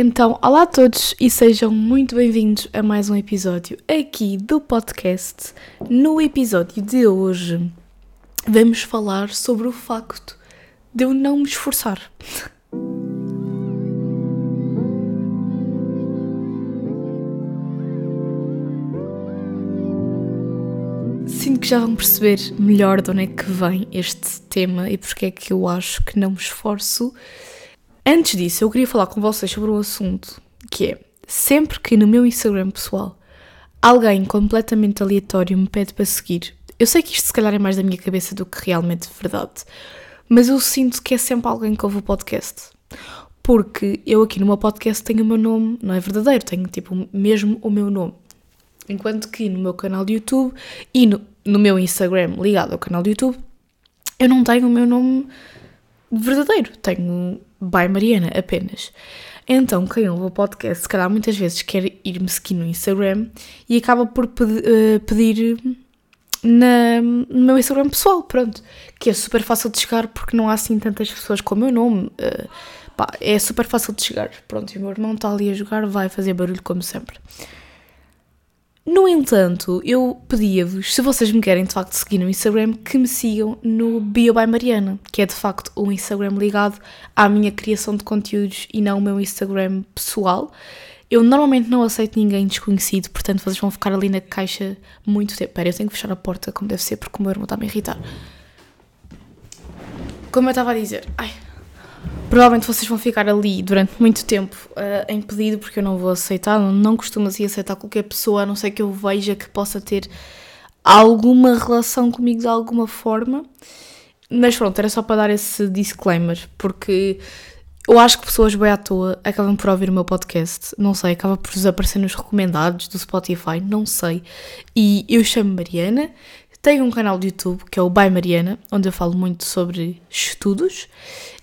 Então, olá a todos e sejam muito bem-vindos a mais um episódio aqui do podcast. No episódio de hoje, vamos falar sobre o facto de eu não me esforçar. Sinto que já vão perceber melhor de onde é que vem este tema e porque é que eu acho que não me esforço. Antes disso, eu queria falar com vocês sobre um assunto que é sempre que no meu Instagram pessoal alguém completamente aleatório me pede para seguir, eu sei que isto se calhar é mais da minha cabeça do que realmente verdade, mas eu sinto que é sempre alguém que ouve o podcast. Porque eu aqui no meu podcast tenho o meu nome, não é verdadeiro, tenho tipo mesmo o meu nome. Enquanto que no meu canal de YouTube e no, no meu Instagram ligado ao canal de YouTube, eu não tenho o meu nome verdadeiro, tenho by Mariana apenas. Então, quem ouve o podcast, se calhar muitas vezes quer ir-me seguir no Instagram e acaba por uh, pedir na, no meu Instagram pessoal, pronto. Que é super fácil de chegar porque não há assim tantas pessoas com o meu nome. Uh, pá, é super fácil de chegar. Pronto, e o meu irmão está ali a jogar, vai fazer barulho como sempre. No entanto, eu pedia-vos, se vocês me querem de facto seguir no Instagram, que me sigam no Bio by Mariana, que é de facto um Instagram ligado à minha criação de conteúdos e não o meu Instagram pessoal. Eu normalmente não aceito ninguém desconhecido, portanto vocês vão ficar ali na caixa muito tempo. Espera, eu tenho que fechar a porta como deve ser, porque o meu irmão está a me irritar. Como eu estava a dizer, ai, Provavelmente vocês vão ficar ali durante muito tempo uh, em pedido, porque eu não vou aceitar, não, não costumo assim aceitar qualquer pessoa, a não ser que eu veja que possa ter alguma relação comigo de alguma forma. Mas pronto, era só para dar esse disclaimer, porque eu acho que pessoas bem à toa acabam por ouvir o meu podcast, não sei, acaba por desaparecer nos recomendados do Spotify, não sei. E eu chamo Mariana, tenho um canal de YouTube que é o By Mariana, onde eu falo muito sobre estudos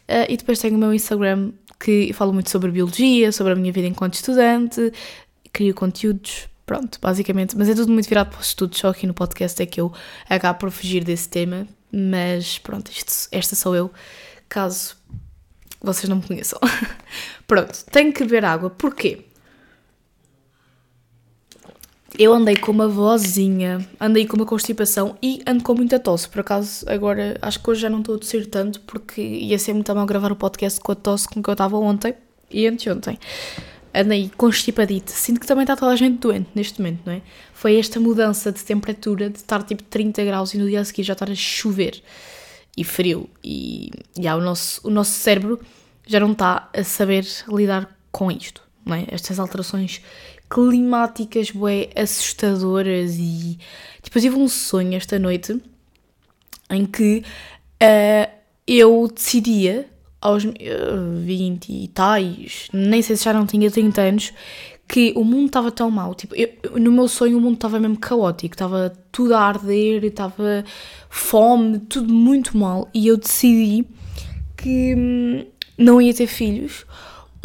Uh, e depois tenho o meu Instagram que falo muito sobre biologia, sobre a minha vida enquanto estudante, crio conteúdos, pronto, basicamente. Mas é tudo muito virado para os estudos, só aqui no podcast é que eu acabo por fugir desse tema. Mas pronto, isto, esta sou eu, caso vocês não me conheçam. pronto, tenho que beber água. Porquê? Eu andei com uma vozinha, andei com uma constipação e ando com muita tosse. Por acaso, agora acho que hoje já não estou a tossir tanto porque ia ser muito mal gravar o podcast com a tosse com que eu estava ontem e anteontem. Andei constipadita. Sinto que também está toda a gente doente neste momento, não é? Foi esta mudança de temperatura de estar tipo 30 graus e no dia a seguir já estar a chover e frio. E já, o, nosso, o nosso cérebro já não está a saber lidar com isto, não é? Estas alterações climáticas bué assustadoras e tipo, eu tive um sonho esta noite em que uh, eu decidia aos uh, 20 e tais, nem sei se já não tinha 30 anos, que o mundo estava tão mal. Tipo, eu, no meu sonho o mundo estava mesmo caótico, estava tudo a arder, estava fome, tudo muito mal. E eu decidi que hum, não ia ter filhos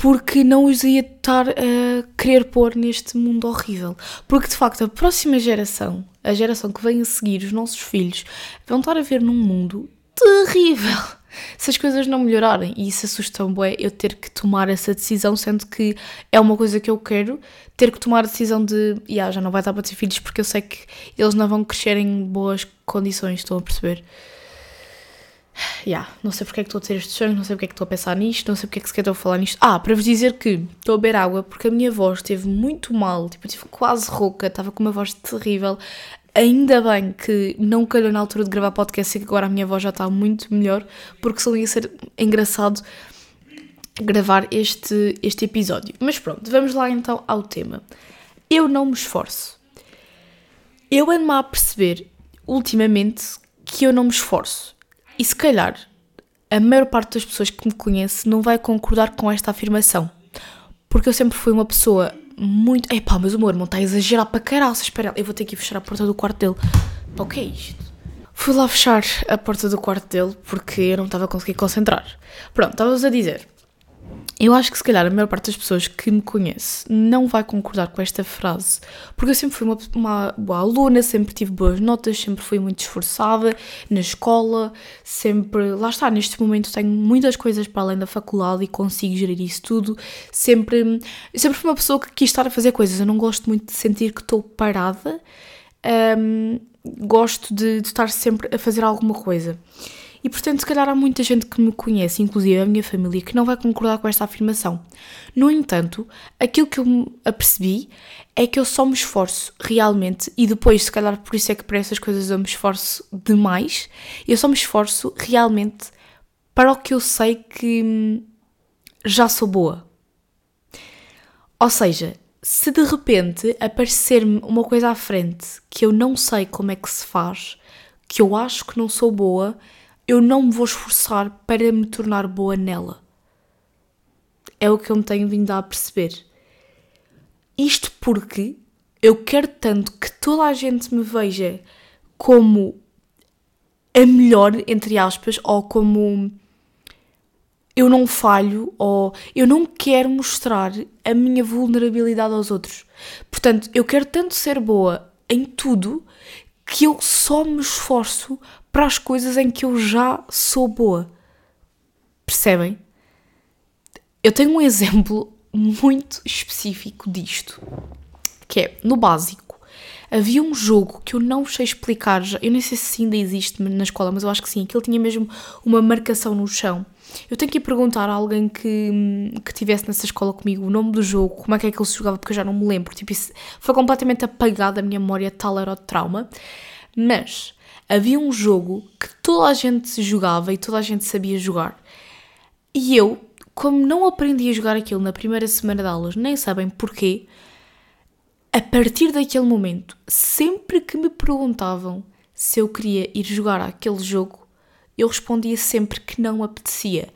porque não os ia estar a querer pôr neste mundo horrível. Porque de facto a próxima geração, a geração que vem a seguir, os nossos filhos, vão estar a ver num mundo terrível se as coisas não melhorarem. E isso assusta-me, é eu ter que tomar essa decisão, sendo que é uma coisa que eu quero, ter que tomar a decisão de, yeah, já não vai dar para ter filhos porque eu sei que eles não vão crescer em boas condições, estão a perceber? Yeah, não sei porque é que estou a ter este sonho, não sei porque é que estou a pensar nisto, não sei porque é que sequer estou a falar nisto. Ah, para vos dizer que estou a beber água porque a minha voz esteve muito mal, tipo, eu estive quase rouca, estava com uma voz terrível. Ainda bem que não calhou na altura de gravar podcast e que agora a minha voz já está muito melhor, porque só ia ser engraçado gravar este, este episódio. Mas pronto, vamos lá então ao tema. Eu não me esforço. Eu ando-me a perceber ultimamente que eu não me esforço. E se calhar a maior parte das pessoas que me conhece não vai concordar com esta afirmação. Porque eu sempre fui uma pessoa muito. Epá, mas o meu irmão está a exagerar para caralho. Espera, eu vou ter que fechar a porta do quarto dele. Pá, o que é isto? Fui lá fechar a porta do quarto dele porque eu não estava a conseguir concentrar. Pronto, estava-vos a dizer. Eu acho que se calhar a maior parte das pessoas que me conhece não vai concordar com esta frase, porque eu sempre fui uma, uma, boa aluna, sempre tive boas notas, sempre fui muito esforçada na escola, sempre, lá está, neste momento tenho muitas coisas para além da faculdade e consigo gerir isso tudo, sempre, sempre fui uma pessoa que quis estar a fazer coisas, eu não gosto muito de sentir que estou parada, um, gosto de, de estar sempre a fazer alguma coisa. E portanto, se calhar há muita gente que me conhece, inclusive a minha família, que não vai concordar com esta afirmação. No entanto, aquilo que eu me apercebi é que eu só me esforço realmente, e depois, se calhar por isso é que para essas coisas eu me esforço demais, eu só me esforço realmente para o que eu sei que hum, já sou boa. Ou seja, se de repente aparecer-me uma coisa à frente que eu não sei como é que se faz, que eu acho que não sou boa, eu não me vou esforçar para me tornar boa nela. É o que eu me tenho vindo a perceber. Isto porque eu quero tanto que toda a gente me veja como a melhor, entre aspas, ou como eu não falho, ou eu não quero mostrar a minha vulnerabilidade aos outros. Portanto, eu quero tanto ser boa em tudo que eu só me esforço para as coisas em que eu já sou boa. Percebem? Eu tenho um exemplo muito específico disto, que é no básico. Havia um jogo que eu não sei explicar, já, eu nem sei se ainda existe na escola, mas eu acho que sim, que ele tinha mesmo uma marcação no chão. Eu tenho que ir perguntar a alguém que, que tivesse nessa escola comigo o nome do jogo, como é que é que ele se jogava, porque eu já não me lembro. Tipo, isso foi completamente apagado da minha memória, tal era o trauma. Mas havia um jogo que toda a gente jogava e toda a gente sabia jogar. E eu, como não aprendi a jogar aquilo na primeira semana de aulas, nem sabem porquê, a partir daquele momento, sempre que me perguntavam se eu queria ir jogar aquele jogo, eu respondia sempre que não apetecia.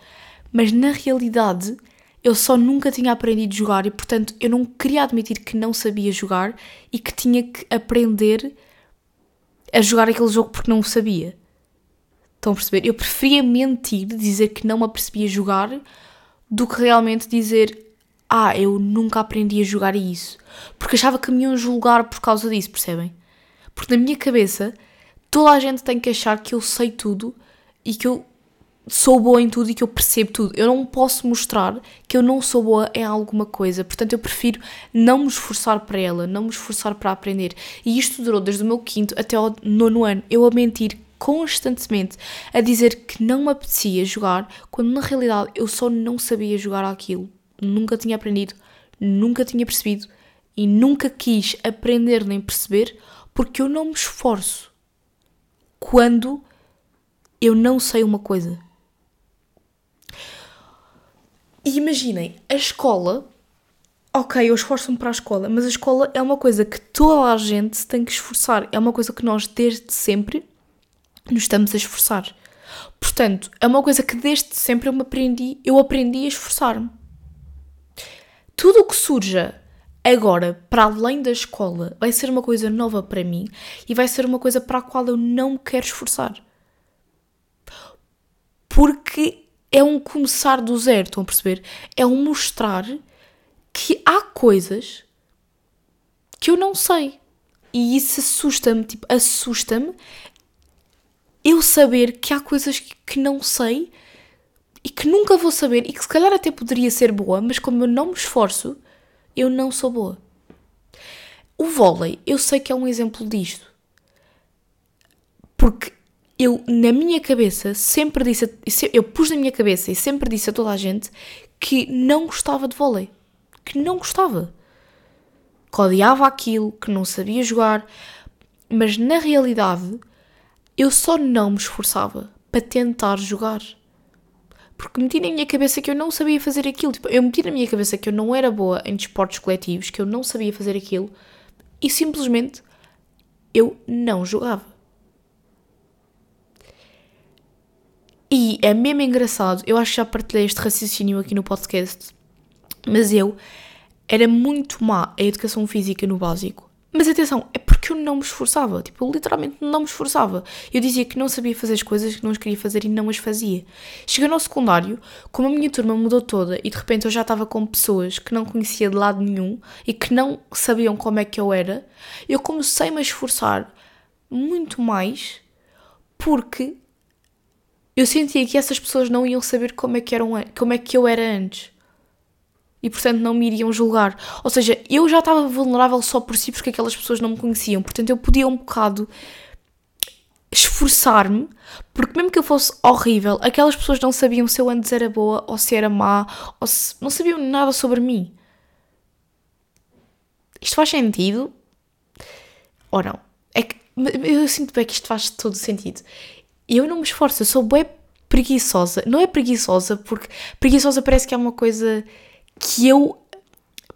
Mas na realidade, eu só nunca tinha aprendido a jogar e, portanto, eu não queria admitir que não sabia jogar e que tinha que aprender a jogar aquele jogo porque não o sabia. Estão a perceber? Eu preferia mentir, dizer que não me apercebia jogar, do que realmente dizer ah, eu nunca aprendi a jogar isso. Porque achava que me iam julgar por causa disso, percebem? Porque na minha cabeça, toda a gente tem que achar que eu sei tudo e que eu sou boa em tudo e que eu percebo tudo. Eu não posso mostrar que eu não sou boa em alguma coisa. Portanto, eu prefiro não me esforçar para ela, não me esforçar para aprender. E isto durou desde o meu quinto até ao nono ano. Eu a mentir constantemente, a dizer que não me apetecia jogar, quando na realidade eu só não sabia jogar aquilo. Nunca tinha aprendido, nunca tinha percebido e nunca quis aprender nem perceber porque eu não me esforço quando eu não sei uma coisa. E imaginem, a escola, ok, eu esforço-me para a escola, mas a escola é uma coisa que toda a gente tem que esforçar. É uma coisa que nós, desde sempre, nos estamos a esforçar. Portanto, é uma coisa que desde sempre eu me aprendi, eu aprendi a esforçar-me. Tudo o que surja agora, para além da escola, vai ser uma coisa nova para mim e vai ser uma coisa para a qual eu não me quero esforçar. Porque é um começar do zero, estão a perceber? É um mostrar que há coisas que eu não sei. E isso assusta-me, tipo, assusta-me eu saber que há coisas que não sei e que nunca vou saber e que se calhar até poderia ser boa, mas como eu não me esforço, eu não sou boa. O vôlei, eu sei que é um exemplo disto. Porque eu, na minha cabeça, sempre disse, eu pus na minha cabeça e sempre disse a toda a gente que não gostava de vôlei. Que não gostava. Que odiava aquilo, que não sabia jogar. Mas na realidade, eu só não me esforçava para tentar jogar. Porque meti na minha cabeça que eu não sabia fazer aquilo. Tipo, eu meti na minha cabeça que eu não era boa em desportos coletivos, que eu não sabia fazer aquilo. E simplesmente eu não jogava. E é mesmo engraçado, eu acho que já partilhei este raciocínio aqui no podcast, mas eu era muito má a educação física no básico, Mas atenção, é porque eu não me esforçava. Tipo, eu literalmente não me esforçava. Eu dizia que não sabia fazer as coisas que não as queria fazer e não as fazia. Cheguei ao secundário, como a minha turma mudou toda e de repente eu já estava com pessoas que não conhecia de lado nenhum e que não sabiam como é que eu era, eu comecei -me a esforçar muito mais porque eu sentia que essas pessoas não iam saber como é que, eram, como é que eu era antes e portanto não me iriam julgar. Ou seja, eu já estava vulnerável só por si porque aquelas pessoas não me conheciam, portanto eu podia um bocado esforçar-me, porque mesmo que eu fosse horrível, aquelas pessoas não sabiam se eu antes era boa ou se era má, ou se não sabiam nada sobre mim. Isto faz sentido? Ou não? É que eu sinto bem que isto faz todo sentido. Eu não me esforço, eu sou bem preguiçosa. Não é preguiçosa, porque preguiçosa parece que é uma coisa que eu,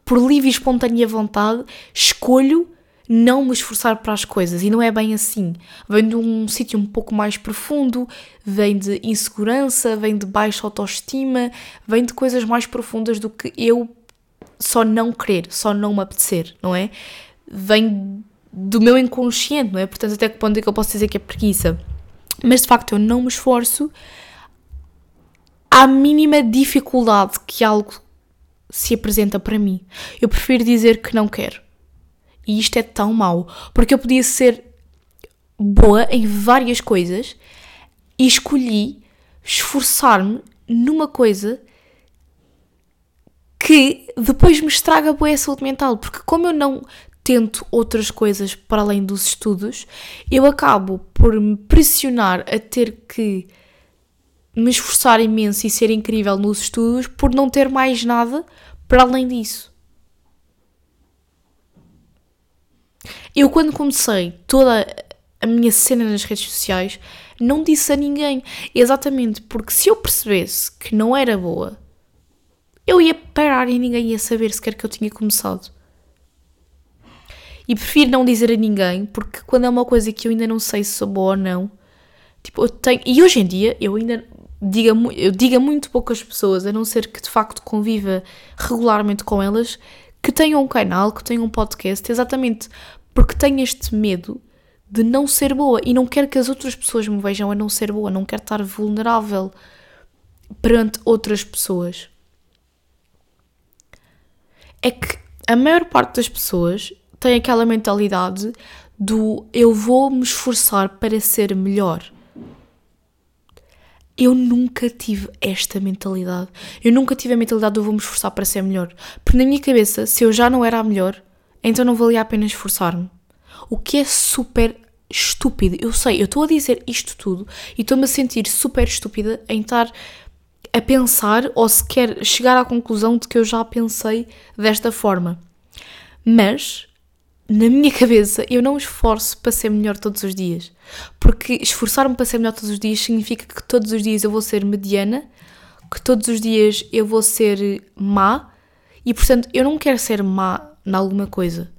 por livre e espontânea vontade, escolho não me esforçar para as coisas e não é bem assim. Vem de um sítio um pouco mais profundo, vem de insegurança, vem de baixa autoestima, vem de coisas mais profundas do que eu só não querer, só não me apetecer, não é? Vem do meu inconsciente, não é? Portanto, até que ponto é que eu posso dizer que é preguiça? Mas de facto eu não me esforço à mínima dificuldade que algo se apresenta para mim. Eu prefiro dizer que não quero. E isto é tão mau, porque eu podia ser boa em várias coisas e escolhi esforçar-me numa coisa que depois me estraga boa saúde mental, porque como eu não tento outras coisas para além dos estudos, eu acabo por me pressionar a ter que me esforçar imenso e ser incrível nos estudos por não ter mais nada para além disso. Eu, quando comecei toda a minha cena nas redes sociais, não disse a ninguém. Exatamente porque se eu percebesse que não era boa, eu ia parar e ninguém ia saber sequer que eu tinha começado. E prefiro não dizer a ninguém, porque quando é uma coisa que eu ainda não sei se sou boa ou não, tipo, eu tenho. E hoje em dia eu ainda diga, eu diga muito poucas pessoas, a não ser que de facto conviva regularmente com elas, que tenham um canal, que tenham um podcast, exatamente porque tenho este medo de não ser boa e não quero que as outras pessoas me vejam a não ser boa, não quero estar vulnerável perante outras pessoas. É que a maior parte das pessoas tem aquela mentalidade do eu vou me esforçar para ser melhor. Eu nunca tive esta mentalidade. Eu nunca tive a mentalidade de eu vou me esforçar para ser melhor. Porque na minha cabeça, se eu já não era a melhor, então não valia a pena esforçar-me. O que é super estúpido. Eu sei, eu estou a dizer isto tudo e estou-me a sentir super estúpida em estar a pensar ou sequer chegar à conclusão de que eu já pensei desta forma. Mas na minha cabeça, eu não esforço para ser melhor todos os dias. Porque esforçar-me para ser melhor todos os dias significa que todos os dias eu vou ser mediana, que todos os dias eu vou ser má, e portanto eu não quero ser má em alguma coisa.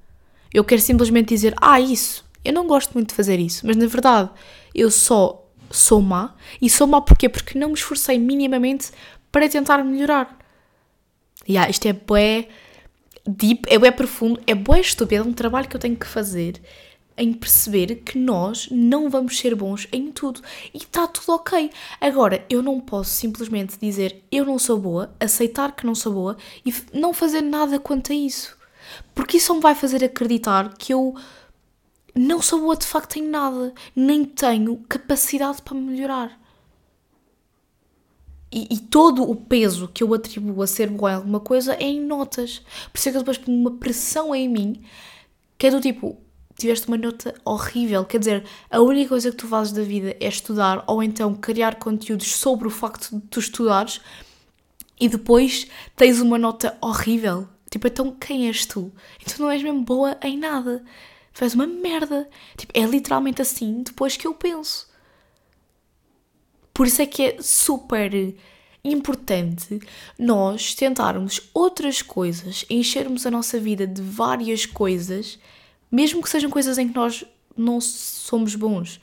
Eu quero simplesmente dizer, ah, isso, eu não gosto muito de fazer isso, mas na verdade eu só sou má. E sou má porquê? Porque não me esforcei minimamente para tentar melhorar. E yeah, isto é bué deep, é bem profundo, é bem estúpido, é um trabalho que eu tenho que fazer em perceber que nós não vamos ser bons em tudo e está tudo ok. Agora, eu não posso simplesmente dizer eu não sou boa, aceitar que não sou boa e não fazer nada quanto a isso. Porque isso me vai fazer acreditar que eu não sou boa de facto em nada, nem tenho capacidade para melhorar e, e, todo o peso que eu atribuo a ser boa em alguma coisa é em notas. Por isso é que eu depois ponho uma pressão em mim que é do tipo, tiveste uma nota horrível, quer dizer, a única coisa que tu fazes da vida é estudar ou então criar conteúdos sobre o facto de tu estudares e depois tens uma nota horrível. Tipo, então quem és tu? Então não és mesmo boa em nada. Faz uma merda. Tipo, é literalmente assim depois que eu penso. Por isso é que é super importante nós tentarmos outras coisas, enchermos a nossa vida de várias coisas, mesmo que sejam coisas em que nós não somos bons.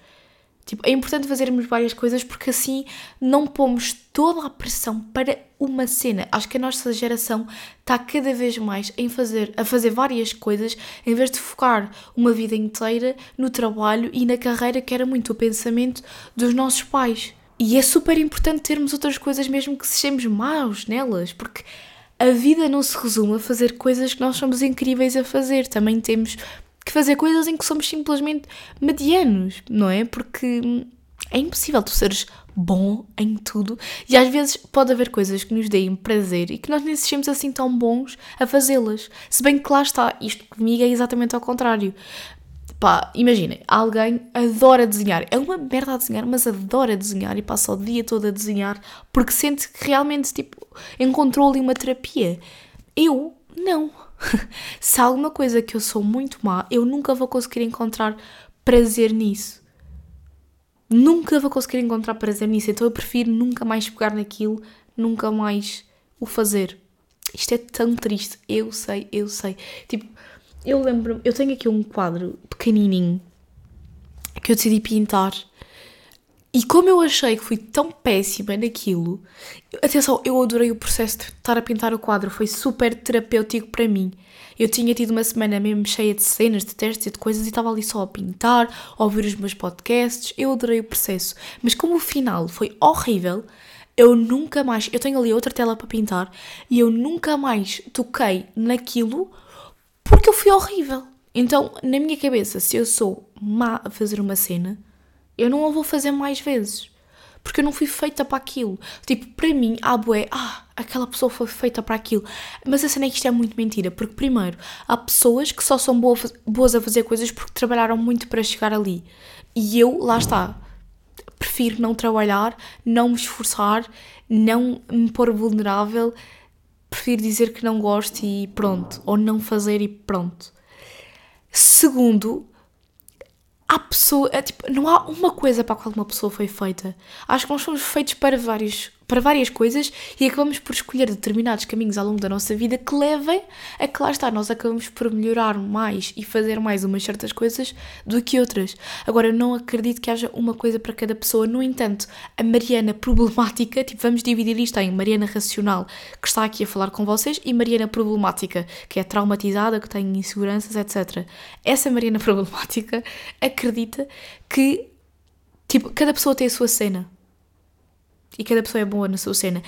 Tipo, é importante fazermos várias coisas porque assim não pomos toda a pressão para uma cena. Acho que a nossa geração está cada vez mais em fazer, a fazer várias coisas em vez de focar uma vida inteira no trabalho e na carreira que era muito o pensamento dos nossos pais. E é super importante termos outras coisas mesmo que sejamos maus nelas, porque a vida não se resume a fazer coisas que nós somos incríveis a fazer. Também temos que fazer coisas em que somos simplesmente medianos, não é? Porque é impossível tu seres bom em tudo e às vezes pode haver coisas que nos deem prazer e que nós nem sejamos assim tão bons a fazê-las. Se bem que lá está, isto comigo é exatamente ao contrário. Pá, imaginem, alguém adora desenhar, é uma merda a desenhar, mas adora desenhar e passa o dia todo a desenhar porque sente que realmente tipo, encontrou ali uma terapia. Eu não. Se há alguma coisa que eu sou muito má, eu nunca vou conseguir encontrar prazer nisso. Nunca vou conseguir encontrar prazer nisso. Então eu prefiro nunca mais pegar naquilo, nunca mais o fazer. Isto é tão triste. Eu sei, eu sei. Tipo, eu lembro eu tenho aqui um quadro pequenininho que eu decidi pintar e como eu achei que fui tão péssima naquilo, atenção, eu adorei o processo de estar a pintar o quadro, foi super terapêutico para mim. Eu tinha tido uma semana mesmo cheia de cenas, de testes e de coisas e estava ali só a pintar, a ouvir os meus podcasts, eu adorei o processo. Mas como o final foi horrível, eu nunca mais, eu tenho ali outra tela para pintar e eu nunca mais toquei naquilo porque eu fui horrível. Então, na minha cabeça, se eu sou má a fazer uma cena, eu não a vou fazer mais vezes. Porque eu não fui feita para aquilo. Tipo, para mim, a bué, ah, aquela pessoa foi feita para aquilo. Mas a cena é que isto é muito mentira. Porque, primeiro, há pessoas que só são boas a fazer coisas porque trabalharam muito para chegar ali. E eu, lá está, prefiro não trabalhar, não me esforçar, não me pôr vulnerável. Prefiro dizer que não gosto e pronto. Ou não fazer e pronto. Segundo, há pessoa, é, tipo, não há uma coisa para a qual uma pessoa foi feita. Acho que nós somos feitos para vários para várias coisas e acabamos por escolher determinados caminhos ao longo da nossa vida que levem a que lá está, nós acabamos por melhorar mais e fazer mais umas certas coisas do que outras. Agora, eu não acredito que haja uma coisa para cada pessoa, no entanto, a Mariana problemática, tipo, vamos dividir isto em Mariana racional, que está aqui a falar com vocês, e Mariana problemática, que é traumatizada, que tem inseguranças, etc. Essa Mariana problemática acredita que, tipo, cada pessoa tem a sua cena e cada pessoa é boa na sua cena.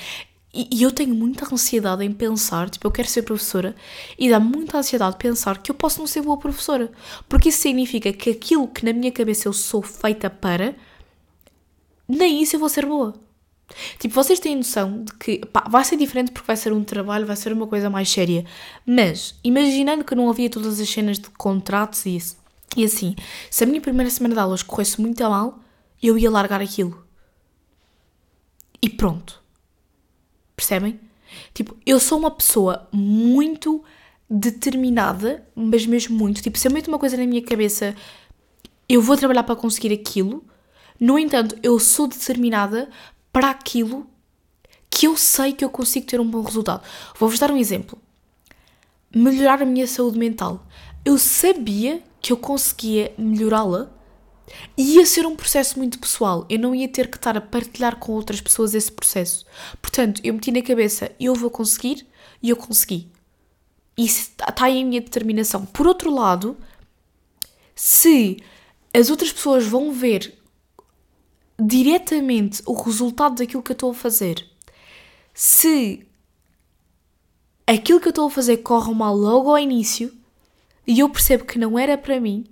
E, eu tenho muita ansiedade em pensar, tipo, eu quero ser professora, e dá muita ansiedade pensar que eu posso não ser boa professora. Porque isso significa que aquilo que na minha cabeça eu sou feita para, nem isso eu vou ser boa. Tipo, vocês têm noção de que pá, vai ser diferente porque vai ser um trabalho, vai ser uma coisa mais séria. Mas, imaginando que não havia todas as cenas de contratos e isso, e assim, se a minha primeira semana de aulas corresse muito a mal, eu ia largar aquilo e pronto. Percebem? Tipo, eu sou uma pessoa muito determinada, mas mesmo muito. Tipo, se eu meto uma coisa na minha cabeça, eu vou trabalhar para conseguir aquilo. No entanto, eu sou determinada para aquilo que eu sei que eu consigo ter um bom resultado. Vou-vos dar um exemplo. Melhorar a minha saúde mental. Eu sabia que eu conseguia melhorá-la ia ser um processo muito pessoal. Eu não ia ter que estar a partilhar com outras pessoas esse processo. Portanto, eu meti na cabeça, eu vou conseguir e eu consegui. E está aí a minha determinação. Por outro lado, se as outras pessoas vão ver diretamente o resultado daquilo que eu estou a fazer, se aquilo que eu estou a fazer corre mal logo ao início e eu percebo que não era para mim,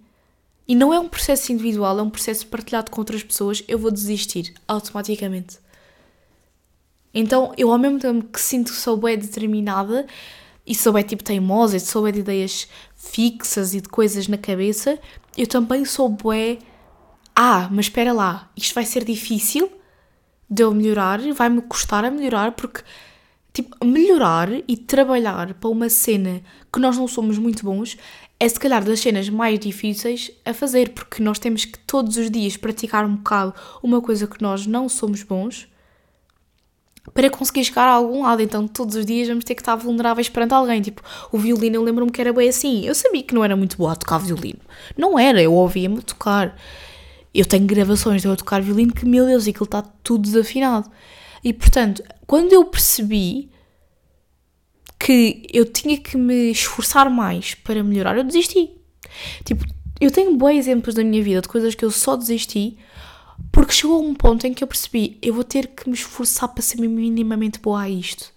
e não é um processo individual, é um processo partilhado com outras pessoas, eu vou desistir automaticamente. Então, eu ao mesmo tempo que sinto que sou bem determinada e sou bem tipo teimosa e sou bem de ideias fixas e de coisas na cabeça, eu também sou bué. Ah, mas espera lá, isto vai ser difícil de eu melhorar, vai-me custar a melhorar, porque tipo, melhorar e trabalhar para uma cena que nós não somos muito bons é se calhar das cenas mais difíceis a fazer, porque nós temos que todos os dias praticar um bocado uma coisa que nós não somos bons para conseguir chegar a algum lado. Então todos os dias vamos ter que estar vulneráveis perante alguém. Tipo, o violino eu lembro-me que era bem assim. Eu sabia que não era muito boa a tocar violino. Não era, eu ouvia-me tocar. Eu tenho gravações de eu tocar violino que, meu Deus, aquilo está tudo desafinado. E portanto, quando eu percebi que eu tinha que me esforçar mais para melhorar, eu desisti. Tipo, eu tenho bons exemplos da minha vida de coisas que eu só desisti porque chegou um ponto em que eu percebi, eu vou ter que me esforçar para ser minimamente boa a isto.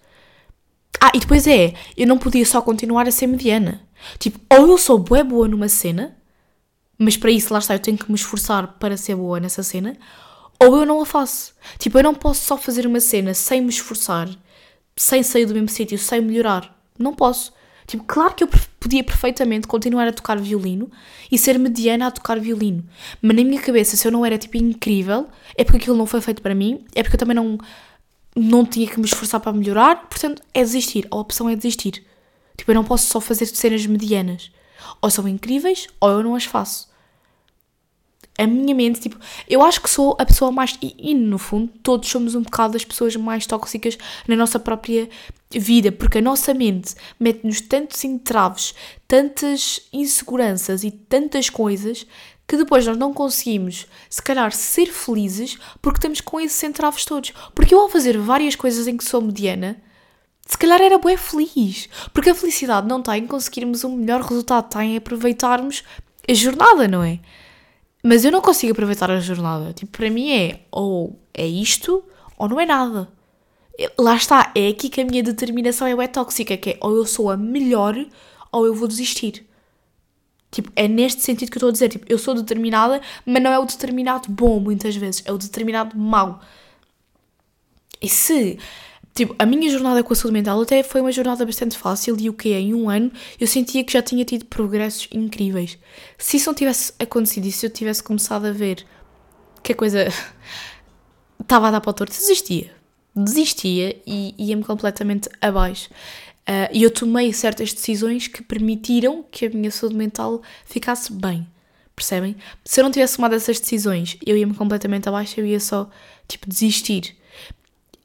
Ah, e depois é, eu não podia só continuar a ser mediana. Tipo, ou eu sou boa boa numa cena, mas para isso, lá está, eu tenho que me esforçar para ser boa nessa cena, ou eu não a faço. Tipo, eu não posso só fazer uma cena sem me esforçar, sem sair do mesmo sítio, sem melhorar. Não posso. Tipo, claro que eu podia perfeitamente continuar a tocar violino e ser mediana a tocar violino. Mas na minha cabeça, se eu não era tipo incrível, é porque aquilo não foi feito para mim, é porque eu também não, não tinha que me esforçar para melhorar, portanto é desistir. A opção é desistir. Tipo, eu não posso só fazer cenas medianas. Ou são incríveis, ou eu não as faço a minha mente, tipo, eu acho que sou a pessoa mais. E, e, no fundo, todos somos um bocado as pessoas mais tóxicas na nossa própria vida, porque a nossa mente mete-nos tantos entraves, tantas inseguranças e tantas coisas que depois nós não conseguimos, se calhar, ser felizes porque estamos com esses entraves todos. Porque eu, ao fazer várias coisas em que sou mediana, se calhar era bué feliz. Porque a felicidade não está em conseguirmos um melhor resultado, está em aproveitarmos a jornada, não é? Mas eu não consigo aproveitar a jornada. Tipo, para mim é ou é isto ou não é nada. Lá está, é aqui que a minha determinação é, tóxica, que é ou eu sou a melhor ou eu vou desistir. Tipo, é neste sentido que eu estou a dizer. Tipo, eu sou determinada, mas não é o determinado bom, muitas vezes. É o determinado mau. E se Tipo, a minha jornada com a saúde mental até foi uma jornada bastante fácil e o que em um ano eu sentia que já tinha tido progressos incríveis. Se isso não tivesse acontecido e se eu tivesse começado a ver que a coisa estava a dar para o torto, desistia. Desistia e ia-me completamente abaixo. Uh, e eu tomei certas decisões que permitiram que a minha saúde mental ficasse bem. Percebem? Se eu não tivesse tomado essas decisões, eu ia-me completamente abaixo, eu ia só, tipo, desistir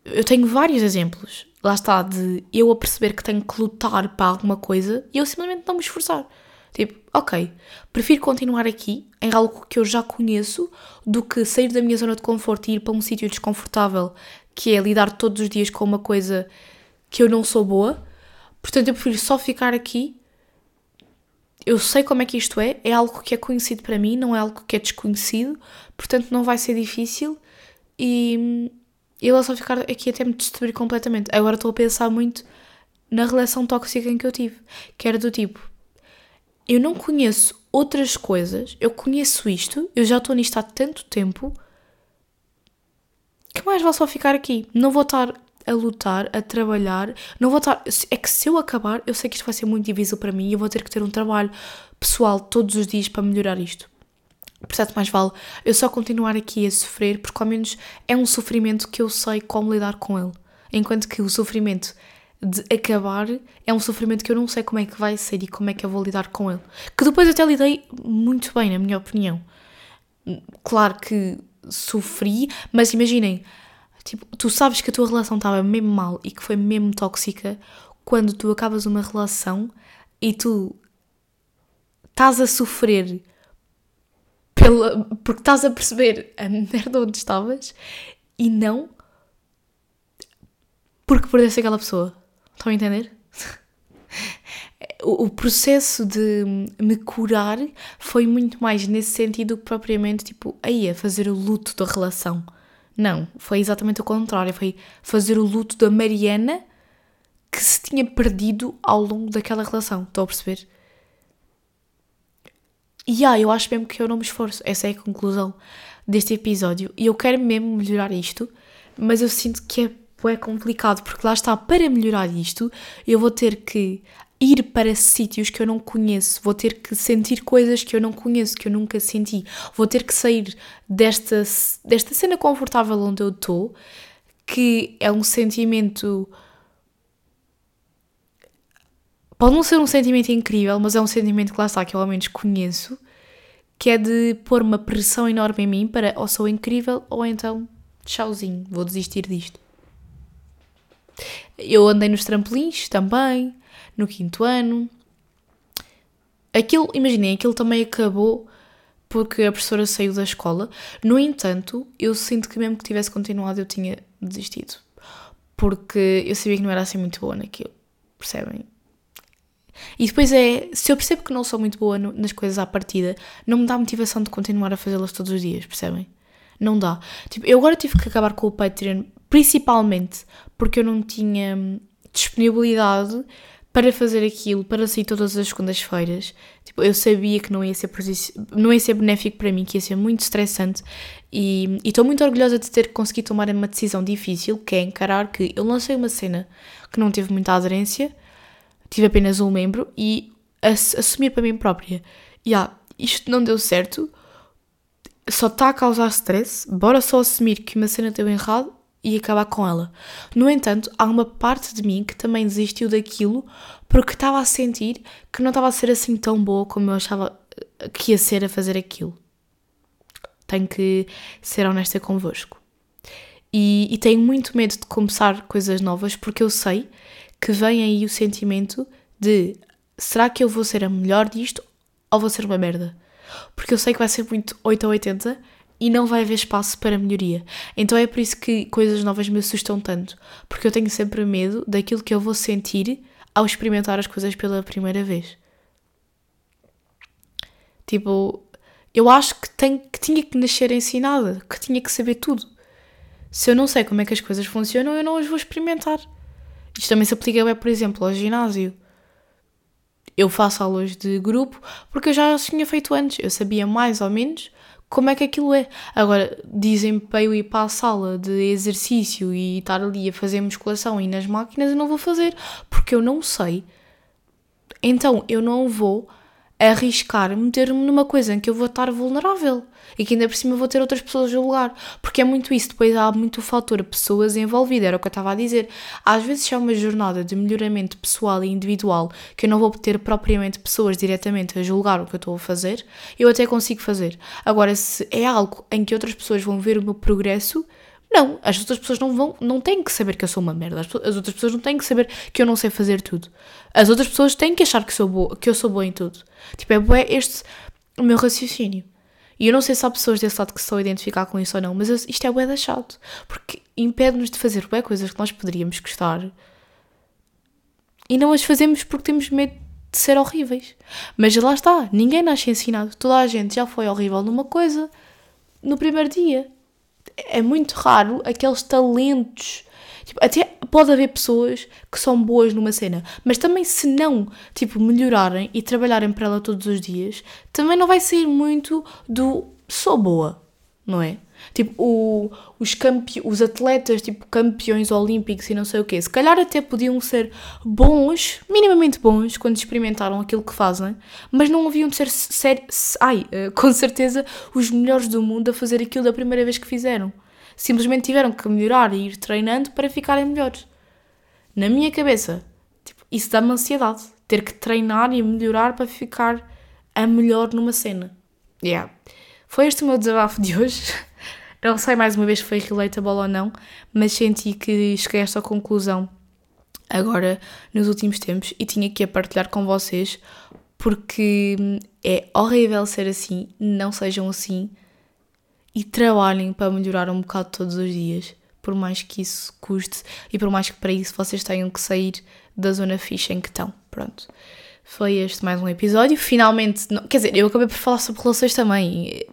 eu tenho vários exemplos, lá está, de eu a perceber que tenho que lutar para alguma coisa e eu simplesmente não me esforçar. Tipo, ok, prefiro continuar aqui em algo que eu já conheço do que sair da minha zona de conforto e ir para um sítio desconfortável que é lidar todos os dias com uma coisa que eu não sou boa. Portanto, eu prefiro só ficar aqui. Eu sei como é que isto é, é algo que é conhecido para mim, não é algo que é desconhecido, portanto, não vai ser difícil e e ela só ficar aqui até me destruir completamente. Agora estou a pensar muito na relação tóxica em que eu tive, que era do tipo: eu não conheço outras coisas, eu conheço isto, eu já estou nisto há tanto tempo, que mais vale só ficar aqui? Não vou estar a lutar, a trabalhar, não vou estar. É que se eu acabar, eu sei que isto vai ser muito difícil para mim e eu vou ter que ter um trabalho pessoal todos os dias para melhorar isto. Portanto, mais vale eu só continuar aqui a sofrer, porque ao menos é um sofrimento que eu sei como lidar com ele. Enquanto que o sofrimento de acabar é um sofrimento que eu não sei como é que vai ser e como é que eu vou lidar com ele. Que depois até lidei muito bem, na minha opinião. Claro que sofri, mas imaginem, tipo, tu sabes que a tua relação estava mesmo mal e que foi mesmo tóxica quando tu acabas uma relação e tu estás a sofrer pela, porque estás a perceber a merda onde estavas e não porque perdeste aquela pessoa. Estão a entender? O, processo de me curar foi muito mais nesse sentido que propriamente, tipo, aí a fazer o luto da relação. Não, foi exatamente o contrário. Foi fazer o luto da Mariana que se tinha perdido ao longo daquela relação. Estão a perceber? E ah, eu acho mesmo que eu não me esforço. Essa é a conclusão deste episódio. E eu quero mesmo melhorar isto, mas eu sinto que é, é complicado, porque lá está, para melhorar isto, eu vou ter que ir para sítios que eu não conheço, vou ter que sentir coisas que eu não conheço, que eu nunca senti, vou ter que sair desta, desta cena confortável onde eu estou, que é um sentimento Pode não ser um sentimento incrível, mas é um sentimento que lá está, que eu ao menos conheço, que é de pôr uma pressão enorme em mim para ou sou incrível ou então tchauzinho, vou desistir disto. Eu andei nos trampolins também, no quinto ano. Aquilo, imaginem, aquilo também acabou porque a professora saiu da escola. No entanto, eu sinto que mesmo que tivesse continuado, eu tinha desistido. Porque eu sabia que não era assim muito boa naquilo. Percebem? E depois é, se eu percebo que não sou muito boa no, nas coisas à partida, não me dá motivação de continuar a fazê-las todos os dias, percebem? Não dá. Tipo, eu agora tive que acabar com o Patreon, principalmente porque eu não tinha hum, disponibilidade para fazer aquilo, para sair todas as segundas-feiras. Tipo, eu sabia que não ia, ser, não ia ser benéfico para mim, que ia ser muito estressante e estou muito orgulhosa de ter conseguido tomar uma decisão difícil, que é encarar que eu lancei uma cena que não teve muita aderência, tive apenas um membro e assumir para mim própria. E isto não deu certo, só está a causar stress, bora só assumir que uma cena deu errado e acabar com ela. No entanto, há uma parte de mim que também desistiu daquilo porque estava a sentir que não estava a ser assim tão boa como eu achava que ia ser a fazer aquilo. Tenho que ser honesta convosco. E, e tenho muito medo de começar coisas novas porque eu sei que vem aí o sentimento de será que eu vou ser a melhor disto ou vou ser uma merda? Porque eu sei que vai ser muito 8 ou 80 e não vai haver espaço para melhoria. Então é por isso que coisas novas me assustam tanto, porque eu tenho sempre medo daquilo que eu vou sentir ao experimentar as coisas pela primeira vez. Tipo, eu acho que, tenho, que tinha que nascer ensinada, que tinha que saber tudo. Se eu não sei como é que as coisas funcionam, eu não as vou experimentar. Isto também se aplica, por exemplo, ao ginásio. Eu faço aulas de grupo porque eu já as tinha feito antes. Eu sabia mais ou menos como é que aquilo é. Agora, dizem para eu ir para a sala de exercício e estar ali a fazer musculação e nas máquinas, eu não vou fazer porque eu não sei. Então, eu não vou arriscar meter-me numa coisa em que eu vou estar vulnerável e que ainda por cima vou ter outras pessoas a julgar, porque é muito isso, depois há muito o fator pessoas envolvidas, era o que eu estava a dizer. Às vezes é uma jornada de melhoramento pessoal e individual que eu não vou ter propriamente pessoas diretamente a julgar o que eu estou a fazer, eu até consigo fazer. Agora, se é algo em que outras pessoas vão ver o meu progresso, não, as outras pessoas não vão, não têm que saber que eu sou uma merda. As, as, outras pessoas não têm que saber que eu não sei fazer tudo. As outras pessoas têm que achar que, sou boa, que eu sou boa em tudo. Tipo, é este o meu raciocínio. E eu não sei se há pessoas desse lado que se a identificar com isso ou não, mas isto é bué da chato. Porque impede-nos de fazer bué coisas que nós poderíamos gostar. E não as fazemos porque temos medo de ser horríveis. Mas lá está, ninguém nasce ensinado. Toda a gente já foi horrível numa coisa no primeiro dia é muito raro aqueles talentos. Tipo, até pode haver pessoas que são boas numa cena, mas também se não, tipo, melhorarem e trabalharem para ela todos os dias, também não vai sair muito do sou boa, não é? Tipo, o, os, campe, os atletas, tipo, campeões olímpicos e não sei o quê, se calhar até podiam ser bons, minimamente bons, quando experimentaram aquilo que fazem, mas não haviam de ser, ser ai, eh, com certeza, os melhores do mundo a fazer aquilo da primeira vez que fizeram. Simplesmente tiveram que melhorar e ir treinando para ficarem melhores. Na minha cabeça, tipo, isso dá-me ansiedade. Ter que treinar e melhorar para ficar a melhor numa cena. Yeah. Foi este o meu desabafo de hoje. Não sei mais uma vez se foi relatable ou não, mas senti que cheguei a esta conclusão agora nos últimos tempos e tinha que a partilhar com vocês porque é horrível ser assim, não sejam assim e trabalhem para melhorar um bocado todos os dias, por mais que isso custe e por mais que para isso vocês tenham que sair da zona fixa em que estão. Pronto foi este mais um episódio. Finalmente, não, quer dizer, eu acabei por falar sobre relações também.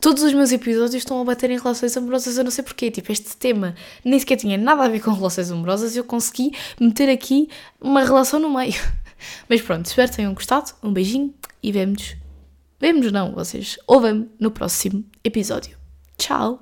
Todos os meus episódios estão a bater em relações amorosas, eu não sei porquê. Tipo, este tema nem sequer tinha nada a ver com relações amorosas e eu consegui meter aqui uma relação no meio. Mas pronto, espero que tenham gostado. Um beijinho e vemos. Vemos não, vocês ouvem no próximo episódio. chao